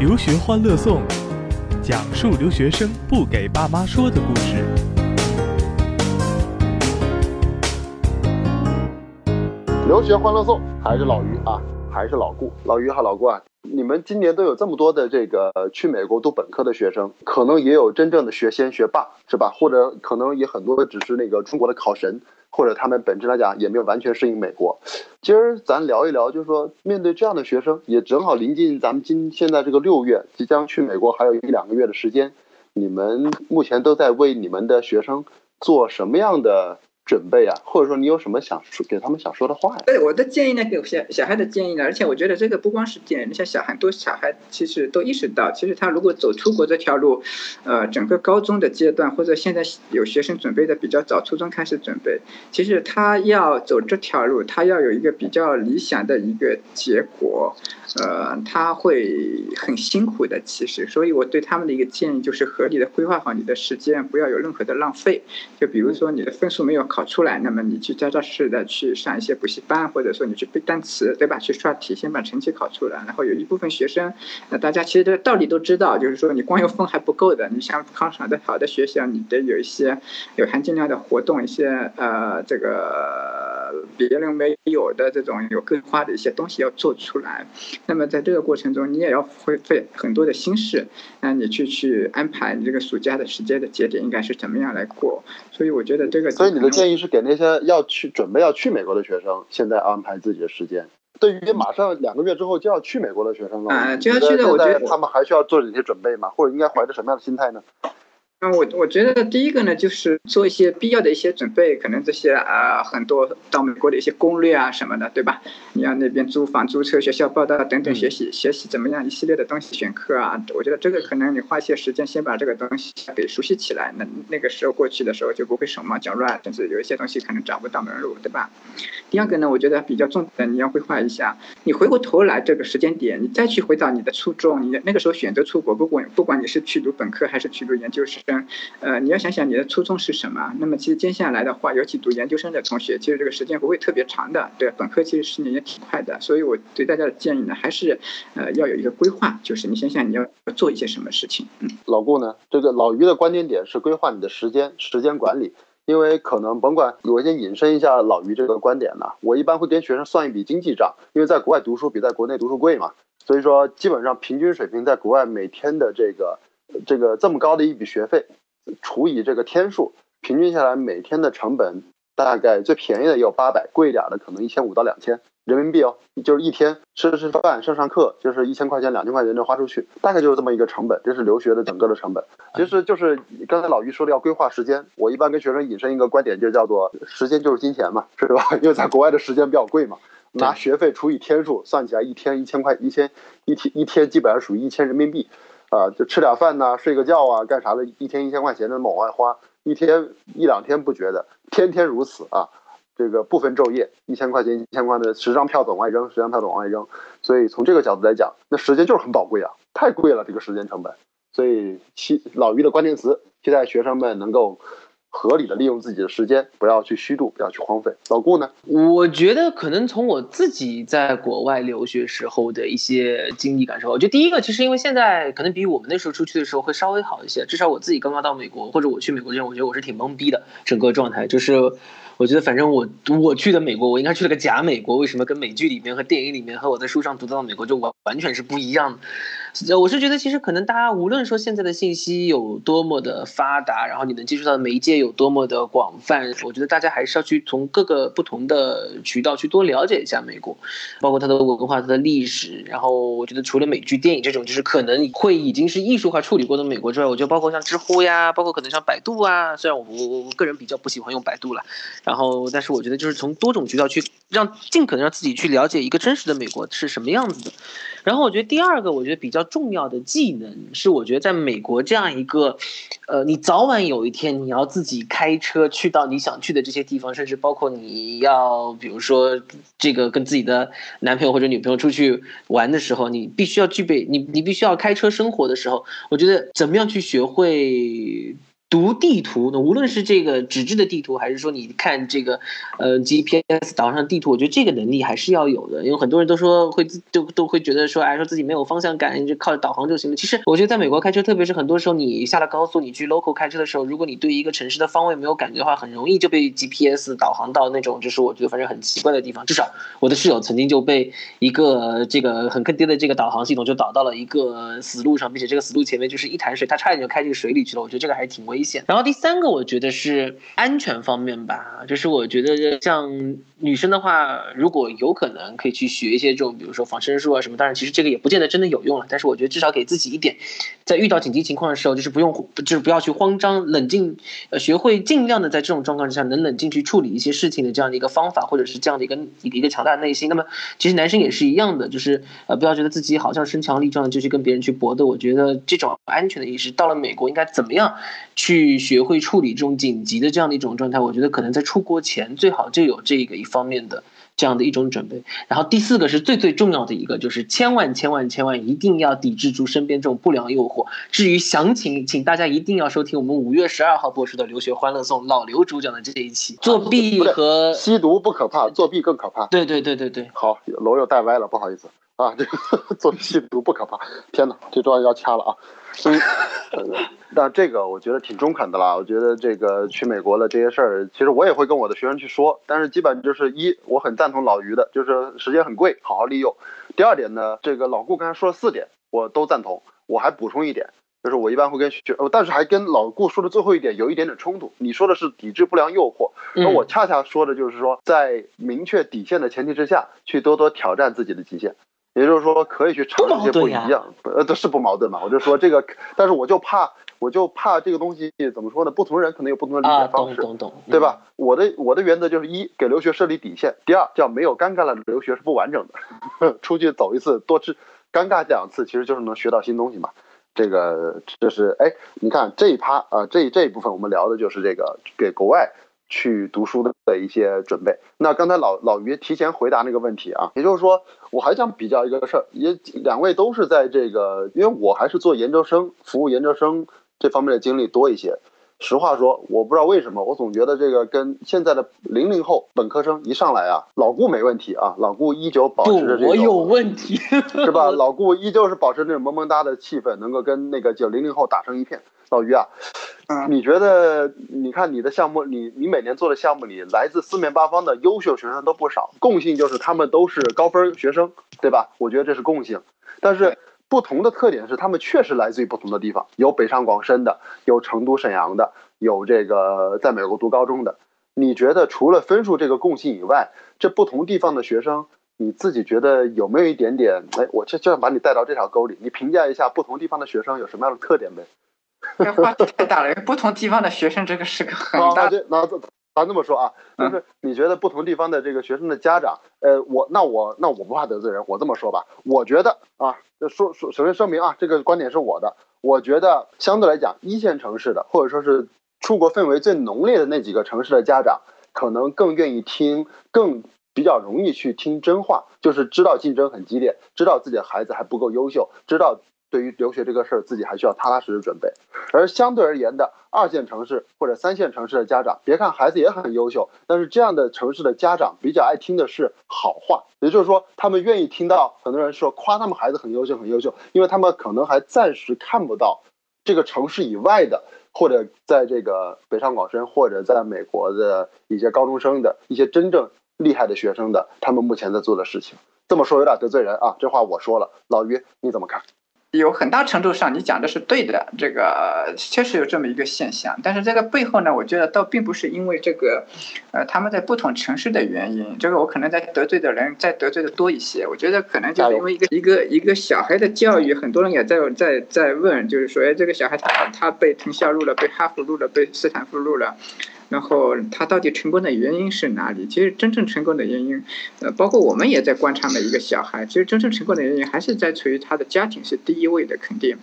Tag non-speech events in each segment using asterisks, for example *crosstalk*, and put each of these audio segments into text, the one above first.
留学欢乐颂，讲述留学生不给爸妈说的故事。留学欢乐颂还是老于啊，还是老顾。老于哈，老顾啊，你们今年都有这么多的这个去美国读本科的学生，可能也有真正的学仙学霸，是吧？或者可能也很多的只是那个中国的考神。或者他们本质来讲也没有完全适应美国。今儿咱聊一聊，就是说面对这样的学生，也正好临近咱们今现在这个六月，即将去美国还有一两个月的时间，你们目前都在为你们的学生做什么样的？准备啊，或者说你有什么想说给他们想说的话呀？对，我的建议呢，给小小孩的建议呢，而且我觉得这个不光是建议，像小孩多小孩其实都意识到，其实他如果走出国这条路，呃，整个高中的阶段或者现在有学生准备的比较早，初中开始准备，其实他要走这条路，他要有一个比较理想的一个结果，呃，他会很辛苦的，其实，所以我对他们的一个建议就是合理的规划好你的时间，不要有任何的浪费，就比如说你的分数没有考。考出来，那么你去扎扎实实的去上一些补习班，或者说你去背单词，对吧？去刷题，先把成绩考出来。然后有一部分学生，那大家其实这个道理都知道，就是说你光有分还不够的，你想考上的好的学校，你得有一些有含金量的活动，一些呃这个别人没有的这种有更化的一些东西要做出来。那么在这个过程中，你也要会费很多的心事，那你去去安排你这个暑假的时间的节点应该是怎么样来过。所以我觉得这个，所以你的建议。是给那些要去准备要去美国的学生，现在安排自己的时间。对于马上两个月之后就要去美国的学生啊，就要去的，我觉得他们还需要做哪些准备吗？或者应该怀着什么样的心态呢？那我我觉得第一个呢，就是做一些必要的一些准备，可能这些呃很多到美国的一些攻略啊什么的，对吧？你要那边租房、租车、学校报道等等，学习学习怎么样一系列的东西，选课啊，我觉得这个可能你花一些时间先把这个东西给熟悉起来，那那个时候过去的时候就不会手忙脚乱，甚至有一些东西可能找不到门路，对吧？第二个呢，我觉得比较重的，你要规划一下，你回过头来这个时间点，你再去回到你的初衷，你那个时候选择出国，不管不管你是去读本科还是去读研究生。呃，你要想想你的初衷是什么。那么其实接下来的话，尤其读研究生的同学，其实这个时间不会特别长的。对，本科其实十年也挺快的。所以我对大家的建议呢，还是呃要有一个规划，就是你想想你要做一些什么事情。嗯，老顾呢，这个老于的观点点是规划你的时间，时间管理。因为可能甭管，我先引申一下老于这个观点呢，我一般会跟学生算一笔经济账，因为在国外读书比在国内读书贵嘛，所以说基本上平均水平在国外每天的这个这个这么高的一笔学费。除以这个天数，平均下来每天的成本大概最便宜的也有八百，贵一点的可能一千五到两千人民币哦，就是一天吃吃饭上上课就是一千块钱两千块钱就花出去，大概就是这么一个成本，这是留学的整个的成本。其实就是刚才老于说的要规划时间，我一般跟学生引申一个观点，就叫做时间就是金钱嘛，是吧？*laughs* 因为在国外的时间比较贵嘛，拿学费除以天数算起来，一天一千块一千一天一天基本上属于一千人民币。啊，就吃点饭呐，睡个觉啊，干啥的？一天一千块钱的往外花，一天一两天不觉得，天天如此啊。这个不分昼夜，一千块钱一千块的十张票子往外扔，十张票子往外扔。所以从这个角度来讲，那时间就是很宝贵啊，太贵了这个时间成本。所以期老于的关键词，期待学生们能够。合理的利用自己的时间，不要去虚度，不要去荒废。老顾呢？我觉得可能从我自己在国外留学时候的一些经历感受，我觉得第一个，其实因为现在可能比我们那时候出去的时候会稍微好一些。至少我自己刚刚到美国，或者我去美国之前，我觉得我是挺懵逼的，整个状态就是，我觉得反正我我去的美国，我应该去了个假美国。为什么跟美剧里面和电影里面和我在书上读到的美国就完完全是不一样？我是觉得，其实可能大家无论说现在的信息有多么的发达，然后你能接触到的媒介有多么的广泛，我觉得大家还是要去从各个不同的渠道去多了解一下美国，包括它的文化、它的历史。然后我觉得除了美剧、电影这种，就是可能会已经是艺术化处理过的美国之外，我觉得包括像知乎呀，包括可能像百度啊，虽然我我我个人比较不喜欢用百度了，然后但是我觉得就是从多种渠道去让尽可能让自己去了解一个真实的美国是什么样子的。然后我觉得第二个，我觉得比较重要的技能是，我觉得在美国这样一个，呃，你早晚有一天你要自己开车去到你想去的这些地方，甚至包括你要，比如说这个跟自己的男朋友或者女朋友出去玩的时候，你必须要具备，你你必须要开车生活的时候，我觉得怎么样去学会。读地图，那无论是这个纸质的地图，还是说你看这个呃 GPS 导上地图，我觉得这个能力还是要有的。因为很多人都说会都都会觉得说，哎，说自己没有方向感，就靠导航就行了。其实我觉得在美国开车，特别是很多时候你下了高速，你去 local 开车的时候，如果你对一个城市的方位没有感觉的话，很容易就被 GPS 导航到那种就是我觉得反正很奇怪的地方。至少我的室友曾经就被一个这个很坑爹的这个导航系统就导到了一个死路上，并且这个死路前面就是一潭水，他差点就开这个水里去了。我觉得这个还挺危。危险。然后第三个，我觉得是安全方面吧，就是我觉得像女生的话，如果有可能可以去学一些这种，比如说防身术啊什么。当然，其实这个也不见得真的有用了。但是我觉得至少给自己一点，在遇到紧急情况的时候，就是不用，就是不要去慌张，冷静，呃，学会尽量的在这种状况之下能冷静去处理一些事情的这样的一个方法，或者是这样的一个一个一个强大的内心。那么其实男生也是一样的，就是呃，不要觉得自己好像身强力壮就去跟别人去搏斗。我觉得这种安全的意识到了美国应该怎么样去。去学会处理这种紧急的这样的一种状态，我觉得可能在出国前最好就有这个一方面的这样的一种准备。然后第四个是最最重要的一个，就是千万千万千万一定要抵制住身边这种不良诱惑。至于详情，请大家一定要收听我们五月十二号播出的留学欢乐颂老刘主讲的这一期。作弊和 *laughs* 吸毒不可怕，作弊更可怕。对对对对对。好，楼又带歪了，不好意思啊，这个作弊吸毒不可怕。天哪，这段要掐了啊。嗯，那这个我觉得挺中肯的啦。我觉得这个去美国的这些事儿，其实我也会跟我的学生去说。但是基本就是一，我很赞同老于的，就是时间很贵，好好利用。第二点呢，这个老顾刚才说了四点，我都赞同。我还补充一点，就是我一般会跟学，呃但是还跟老顾说的最后一点有一点点冲突。你说的是抵制不良诱惑，而我恰恰说的就是说，在明确底线的前提之下去多多挑战自己的极限。也就是说，可以去尝试一些不一样，呃，这是不矛盾嘛？我就说这个，但是我就怕，我就怕这个东西怎么说呢？不同人可能有不同的理解方式，对吧？我的我的原则就是一，给留学设立底线；第二，叫没有尴尬的留学是不完整的。*laughs* 出去走一次，多吃尴尬两次，其实就是能学到新东西嘛。这个这是哎，你看这一趴啊，这这一部分我们聊的就是这个给国外。去读书的的一些准备。那刚才老老于提前回答那个问题啊，也就是说，我还想比较一个事儿，也两位都是在这个，因为我还是做研究生，服务研究生这方面的经历多一些。实话说，我不知道为什么，我总觉得这个跟现在的零零后本科生一上来啊，老顾没问题啊，老顾依旧保持着这种，我有问题是吧？老顾依旧是保持那种萌萌哒的气氛，能够跟那个就零零后打成一片。老于啊，你觉得？你看你的项目，你你每年做的项目里，来自四面八方的优秀学生都不少，共性就是他们都是高分学生，对吧？我觉得这是共性，但是。不同的特点是，他们确实来自于不同的地方，有北上广深的，有成都沈阳的，有这个在美国读高中的。你觉得除了分数这个共性以外，这不同地方的学生，你自己觉得有没有一点点？哎，我就就想把你带到这条沟里，你评价一下不同地方的学生有什么样的特点呗？这话题太大了，不同地方的学生这个是个很大。那那咱这么说啊，就是你觉得不同地方的这个学生的家长，呃，我那我那我不怕得罪人，我这么说吧，我觉得啊，说说首先声明啊，这个观点是我的，我觉得相对来讲，一线城市的或者说是出国氛围最浓烈的那几个城市的家长，可能更愿意听，更比较容易去听真话，就是知道竞争很激烈，知道自己的孩子还不够优秀，知道。对于留学这个事儿，自己还需要踏踏实实准备。而相对而言的二线城市或者三线城市的家长，别看孩子也很优秀，但是这样的城市的家长比较爱听的是好话，也就是说，他们愿意听到很多人说夸他们孩子很优秀很优秀，因为他们可能还暂时看不到这个城市以外的，或者在这个北上广深或者在美国的一些高中生的一些真正厉害的学生的他们目前在做的事情。这么说有点得罪人啊，这话我说了，老于你怎么看？有很大程度上，你讲的是对的，这个确实有这么一个现象。但是这个背后呢，我觉得倒并不是因为这个，呃，他们在不同城市的原因。这个我可能在得罪的人再得罪的多一些。我觉得可能就是因为一个一个一个小孩的教育，很多人也在在在问，就是说，哎，这个小孩他他被藤校录了，被哈佛录了，被斯坦福录了。然后他到底成功的原因是哪里？其实真正成功的原因，呃，包括我们也在观察每一个小孩，其实真正成功的原因还是在处于他的家庭是第一位的肯定。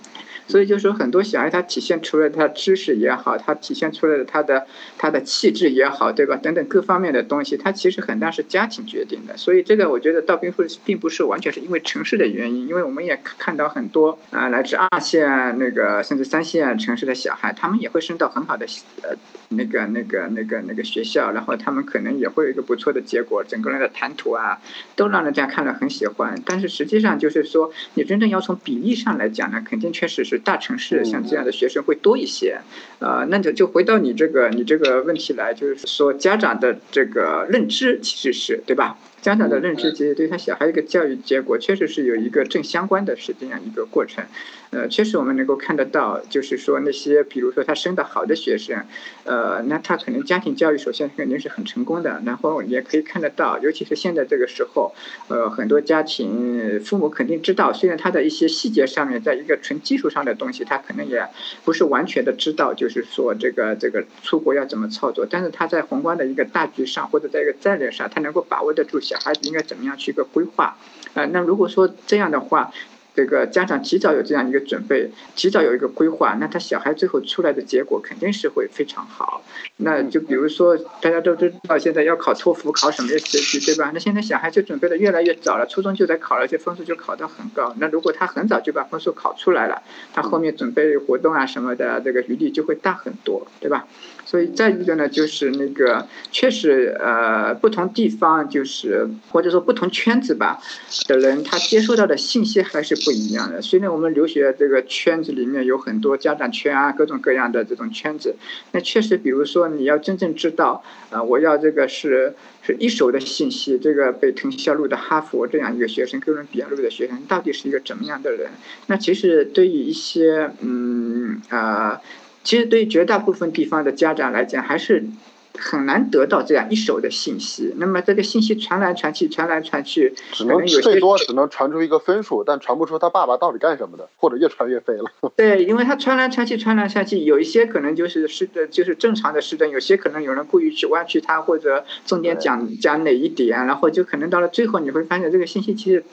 所以就说很多小孩他体现出来他知识也好，他体现出来的他的他的气质也好，对吧？等等各方面的东西，他其实很大是家庭决定的。所以这个我觉得倒并不并不是完全是因为城市的原因，因为我们也看到很多啊来自二线那个甚至三线城市的小孩，他们也会升到很好的呃那个那个那个那个学校，然后他们可能也会有一个不错的结果，整个人的谈吐啊都让人家看了很喜欢。但是实际上就是说，你真正要从比例上来讲呢，肯定确实是。大城市像这样的学生会多一些，呃，那就就回到你这个你这个问题来，就是说家长的这个认知其实是对吧？家长的认知其实对他小孩一个教育结果确实是有一个正相关的是这样一个过程。呃，确实我们能够看得到，就是说那些，比如说他升的好的学生，呃，那他可能家庭教育首先肯定是很成功的，然后也可以看得到，尤其是现在这个时候，呃，很多家庭父母肯定知道，虽然他的一些细节上面，在一个纯技术上的东西，他可能也不是完全的知道，就是说这个这个出国要怎么操作，但是他在宏观的一个大局上，或者在一个战略上，他能够把握得住小孩子应该怎么样去一个规划，呃，那如果说这样的话。这个家长提早有这样一个准备，提早有一个规划，那他小孩最后出来的结果肯定是会非常好。那就比如说，大家都知道现在要考托福，考什么 SAT，对吧？那现在小孩就准备的越来越早了，初中就在考，而且分数就考得很高。那如果他很早就把分数考出来了，他后面准备活动啊什么的，这个余地就会大很多，对吧？所以再一个呢，就是那个确实，呃，不同地方就是或者说不同圈子吧的人，他接收到的信息还是不一样的。虽然我们留学这个圈子里面有很多家长圈啊，各种各样的这种圈子，那确实，比如说你要真正知道，啊，我要这个是是一手的信息，这个被藤校录的哈佛这样一个学生，哥伦比亚录的学生到底是一个怎么样的人？那其实对于一些，嗯啊。其实对于绝大部分地方的家长来讲，还是很难得到这样一手的信息。那么这个信息传来传去，传来传去，只能最多只能传出一个分数，但传不出他爸爸到底干什么的，或者越传越飞了。*laughs* 对，因为他传来传去，传来传去，有一些可能就是失的，就是正常的失真，有些可能有人故意去弯曲他，或者重点讲讲哪一点，然后就可能到了最后，你会发现这个信息其实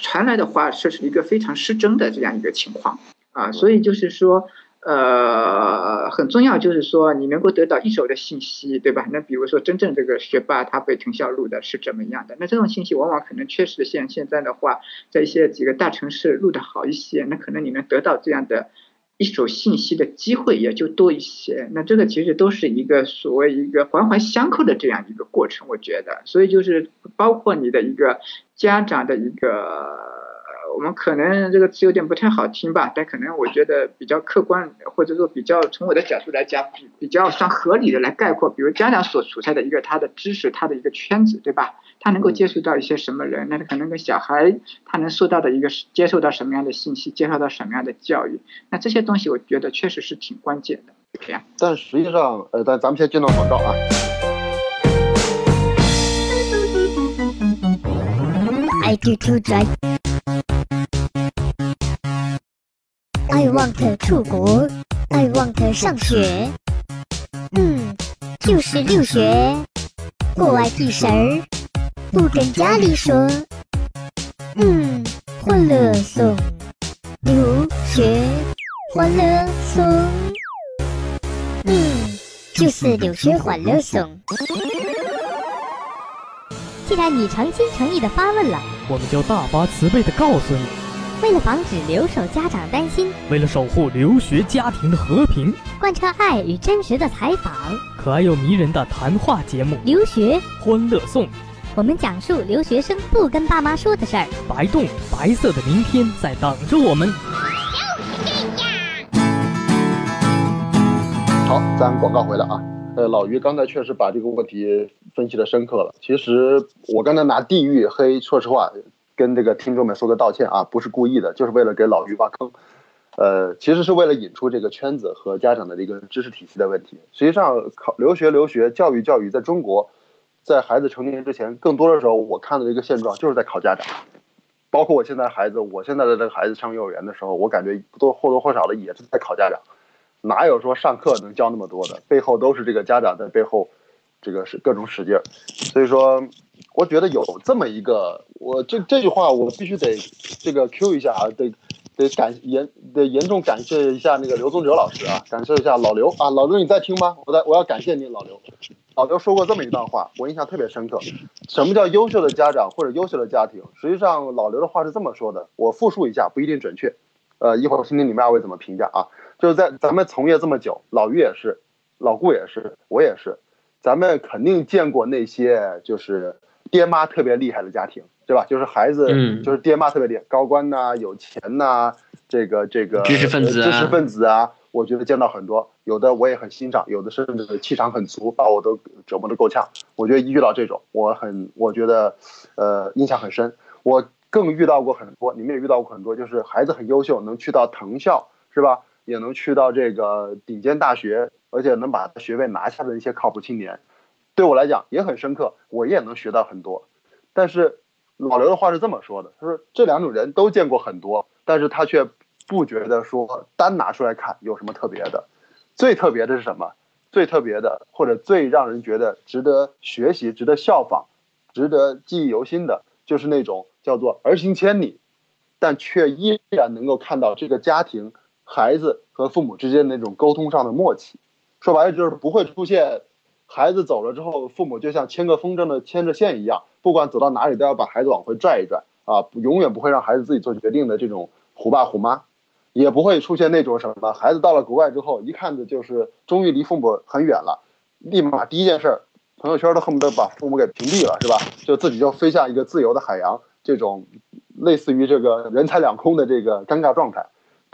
传来的话，是一个非常失真的这样一个情况啊。所以就是说。呃，很重要就是说，你能够得到一手的信息，对吧？那比如说，真正这个学霸他被藤校录的是怎么样的？那这种信息往往可能确实像现在的话，在一些几个大城市录的好一些，那可能你能得到这样的一手信息的机会也就多一些。那这个其实都是一个所谓一个环环相扣的这样一个过程，我觉得。所以就是包括你的一个家长的一个。我们可能这个词有点不太好听吧，但可能我觉得比较客观，或者说比较从我的角度来讲，比比较算合理的来概括。比如家长所处在的一个他的知识，他的一个圈子，对吧？他能够接触到一些什么人？那他可能跟小孩他能受到的一个接受到什么样的信息，接受到什么样的教育？那这些东西我觉得确实是挺关键的，对呀。但实际上，呃，但咱们先进到广告啊。I do to drive. 出国，I want 上学，嗯，就是留学，国外屁事儿，不跟家里说，嗯，欢乐颂，留学，欢乐颂，嗯，就是留学欢乐颂。既然你诚心诚意的发问了，我们就大发慈悲的告诉你。为了防止留守家长担心，为了守护留学家庭的和平，贯彻爱与真实的采访，可爱又迷人的谈话节目《留学欢乐颂》，我们讲述留学生不跟爸妈说的事儿。白洞，白色的明天在等着我们。就是这样好，咱广告回来啊。呃，老于刚才确实把这个问题分析的深刻了。其实我刚才拿地域黑，说实话。跟这个听众们说个道歉啊，不是故意的，就是为了给老于挖坑，呃，其实是为了引出这个圈子和家长的这个知识体系的问题。实际上，考留学、留学、教育、教育，在中国，在孩子成年之前，更多的时候，我看到的一个现状就是在考家长。包括我现在孩子，我现在的这个孩子上幼儿园的时候，我感觉都或多或少的也是在考家长。哪有说上课能教那么多的？背后都是这个家长在背后，这个是各种使劲儿。所以说，我觉得有这么一个，我这这句话我必须得这个 Q 一下啊，得得感严得严重感谢一下那个刘宗哲老师啊，感谢一下老刘啊，老刘你在听吗？我在我要感谢你，老刘。老刘说过这么一段话，我印象特别深刻。什么叫优秀的家长或者优秀的家庭？实际上，老刘的话是这么说的，我复述一下，不一定准确。呃，一会儿我听听你们二位怎么评价啊？就是在咱们从业这么久，老于也是，老顾也是，我也是，咱们肯定见过那些就是爹妈特别厉害的家庭，对吧？就是孩子，嗯就是爹妈特别厉害，高官呐、有钱呐、这个这个知识分子啊呃知识分子啊，我觉得见到很多，有的我也很欣赏，有的甚至气场很足，把我都折磨得够呛。我觉得一遇到这种，我很我觉得，呃，印象很深。我更遇到过很多，你们也遇到过很多，就是孩子很优秀，能去到藤校，是吧？也能去到这个顶尖大学，而且能把学位拿下的一些靠谱青年，对我来讲也很深刻，我也能学到很多。但是老刘的话是这么说的，他说这两种人都见过很多，但是他却不觉得说单拿出来看有什么特别的。最特别的是什么？最特别的，或者最让人觉得值得学习、值得效仿、值得记忆犹新的，就是那种叫做儿行千里，但却依然能够看到这个家庭、孩子和父母之间那种沟通上的默契。说白了就是不会出现孩子走了之后，父母就像牵个风筝的牵着线一样，不管走到哪里都要把孩子往回拽一拽啊，永远不会让孩子自己做决定的这种虎爸虎妈。也不会出现那种什么孩子到了国外之后，一看着就是终于离父母很远了，立马第一件事儿，朋友圈都恨不得把父母给屏蔽了，是吧？就自己就飞向一个自由的海洋，这种类似于这个人财两空的这个尴尬状态，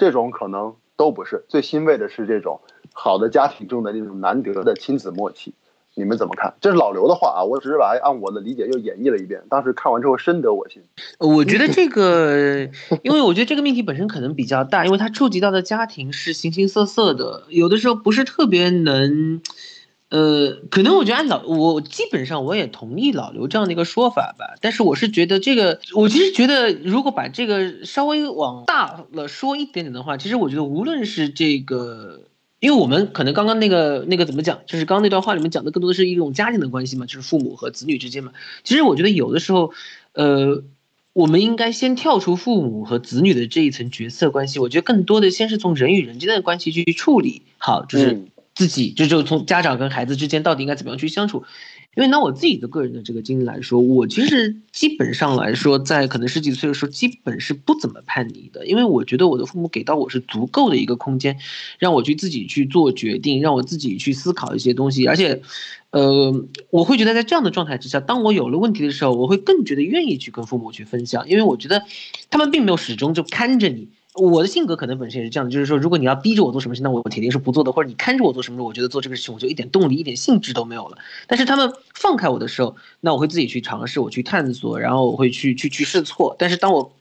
这种可能都不是。最欣慰的是这种好的家庭中的那种难得的亲子默契。你们怎么看？这是老刘的话啊，我只是把按我的理解又演绎了一遍。当时看完之后深得我心。我觉得这个，因为我觉得这个命题本身可能比较大，因为它触及到的家庭是形形色色的，有的时候不是特别能，呃，可能我觉得按老我基本上我也同意老刘这样的一个说法吧，但是我是觉得这个，我其实觉得如果把这个稍微往大了说一点点的话，其实我觉得无论是这个。因为我们可能刚刚那个那个怎么讲，就是刚刚那段话里面讲的更多的是一种家庭的关系嘛，就是父母和子女之间嘛。其实我觉得有的时候，呃，我们应该先跳出父母和子女的这一层角色关系，我觉得更多的先是从人与人之间的关系去处理好，就是自己，就就从家长跟孩子之间到底应该怎么样去相处。因为拿我自己的个人的这个经历来说，我其实 *laughs* 基本上来说，在可能十几岁的时候，基本是不怎么叛逆的，因为我觉得我的父母给到我是足够的一个空间，让我去自己去做决定，让我自己去思考一些东西，而且，呃，我会觉得在这样的状态之下，当我有了问题的时候，我会更觉得愿意去跟父母去分享，因为我觉得他们并没有始终就看着你。我的性格可能本身也是这样的，就是说，如果你要逼着我做什么事，那我铁定是不做的；或者你看着我做什么事，我觉得做这个事情我就一点动力、一点兴致都没有了。但是他们放开我的时候，那我会自己去尝试，我去探索，然后我会去去去试错。但是当我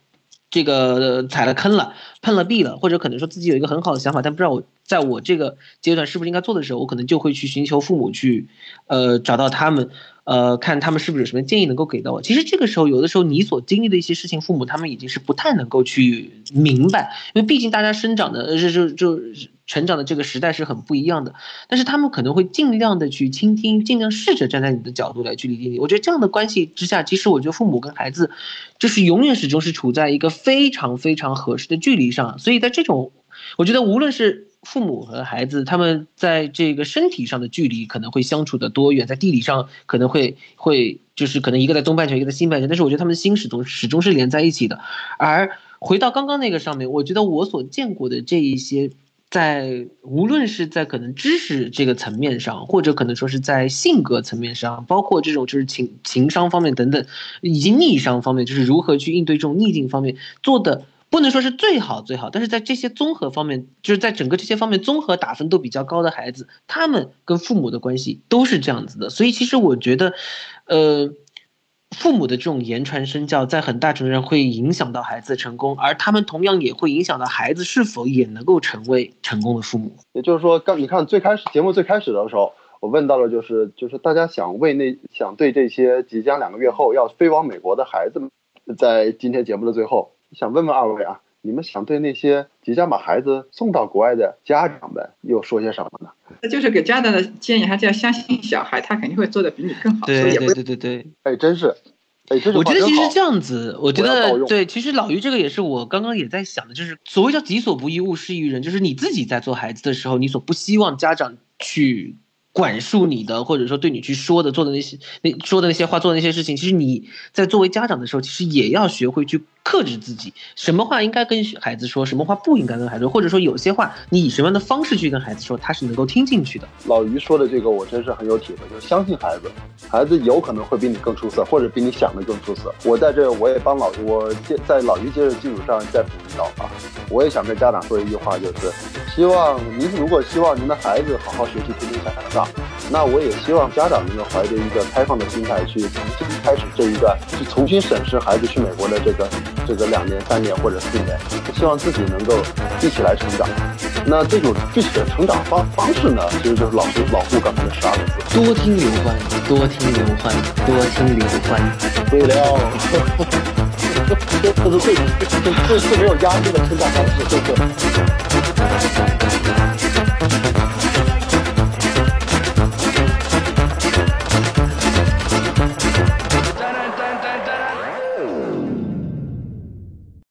这个踩了坑了、碰了壁了，或者可能说自己有一个很好的想法，但不知道我在我这个阶段是不是应该做的时候，我可能就会去寻求父母去，呃，找到他们，呃，看他们是不是有什么建议能够给到我。其实这个时候，有的时候你所经历的一些事情，父母他们已经是不太能够去明白，因为毕竟大家生长的就就就成长的这个时代是很不一样的。但是他们可能会尽量的去倾听，尽量试着站在你的角度来去理解你。我觉得这样的关系之下，其实我觉得父母跟孩子，就是永远始终是处在一个非常非常合适的距离上。所以在这种，我觉得无论是父母和孩子，他们在这个身体上的距离可能会相处的多远，在地理上可能会会就是可能一个在东半球，一个在西半球，但是我觉得他们的心始终始终是连在一起的。而回到刚刚那个上面，我觉得我所见过的这一些。在无论是在可能知识这个层面上，或者可能说是在性格层面上，包括这种就是情情商方面等等，以及逆商方面，就是如何去应对这种逆境方面做的，不能说是最好最好，但是在这些综合方面，就是在整个这些方面综合打分都比较高的孩子，他们跟父母的关系都是这样子的，所以其实我觉得，呃。父母的这种言传身教，在很大程度上会影响到孩子的成功，而他们同样也会影响到孩子是否也能够成为成功的父母。也就是说，刚你看最开始节目最开始的时候，我问到了，就是就是大家想为那想对这些即将两个月后要飞往美国的孩子们，在今天节目的最后，想问问二位啊，你们想对那些即将把孩子送到国外的家长们又说些什么呢？那就是给家长的建议，还是要相信小孩，他肯定会做的比你更好。对对对对对。哎，真是，哎，这句我觉得其实这样子，我觉得对，其实老于这个也是我刚刚也在想的，就是所谓叫己所不欲，勿施于人，就是你自己在做孩子的时候，你所不希望家长去管束你的，或者说对你去说的、做的那些、那说的那些话、做的那些事情，其实你在作为家长的时候，其实也要学会去克制自己，什么话应该跟孩子说，什么话不应该跟孩子说，或者说有些话你以什么样的方式去跟孩子说，他是能够听进去的。老于说的这个，我真是很有体会，就是相信孩子，孩子有可能会比你更出色，或者比你想的更出色。我在这，我也帮老，我接在老于接的基础上再补一刀啊。我也想跟家长说一句话，就是希望您如果希望您的孩子好好学习，天天向上，那我也希望家长能够怀着一个开放的心态去重新开始这一段，去重新审视孩子去美国的这个这个两年、三年或者四年，希望自己能够一起来成长。那这种具体的成长方方式呢，其实就是老师老顾刚才的十二个字。多听刘欢，多听刘欢，多听刘欢。对了，*laughs* 这这是最最最最没有压力的成长方式，对不对？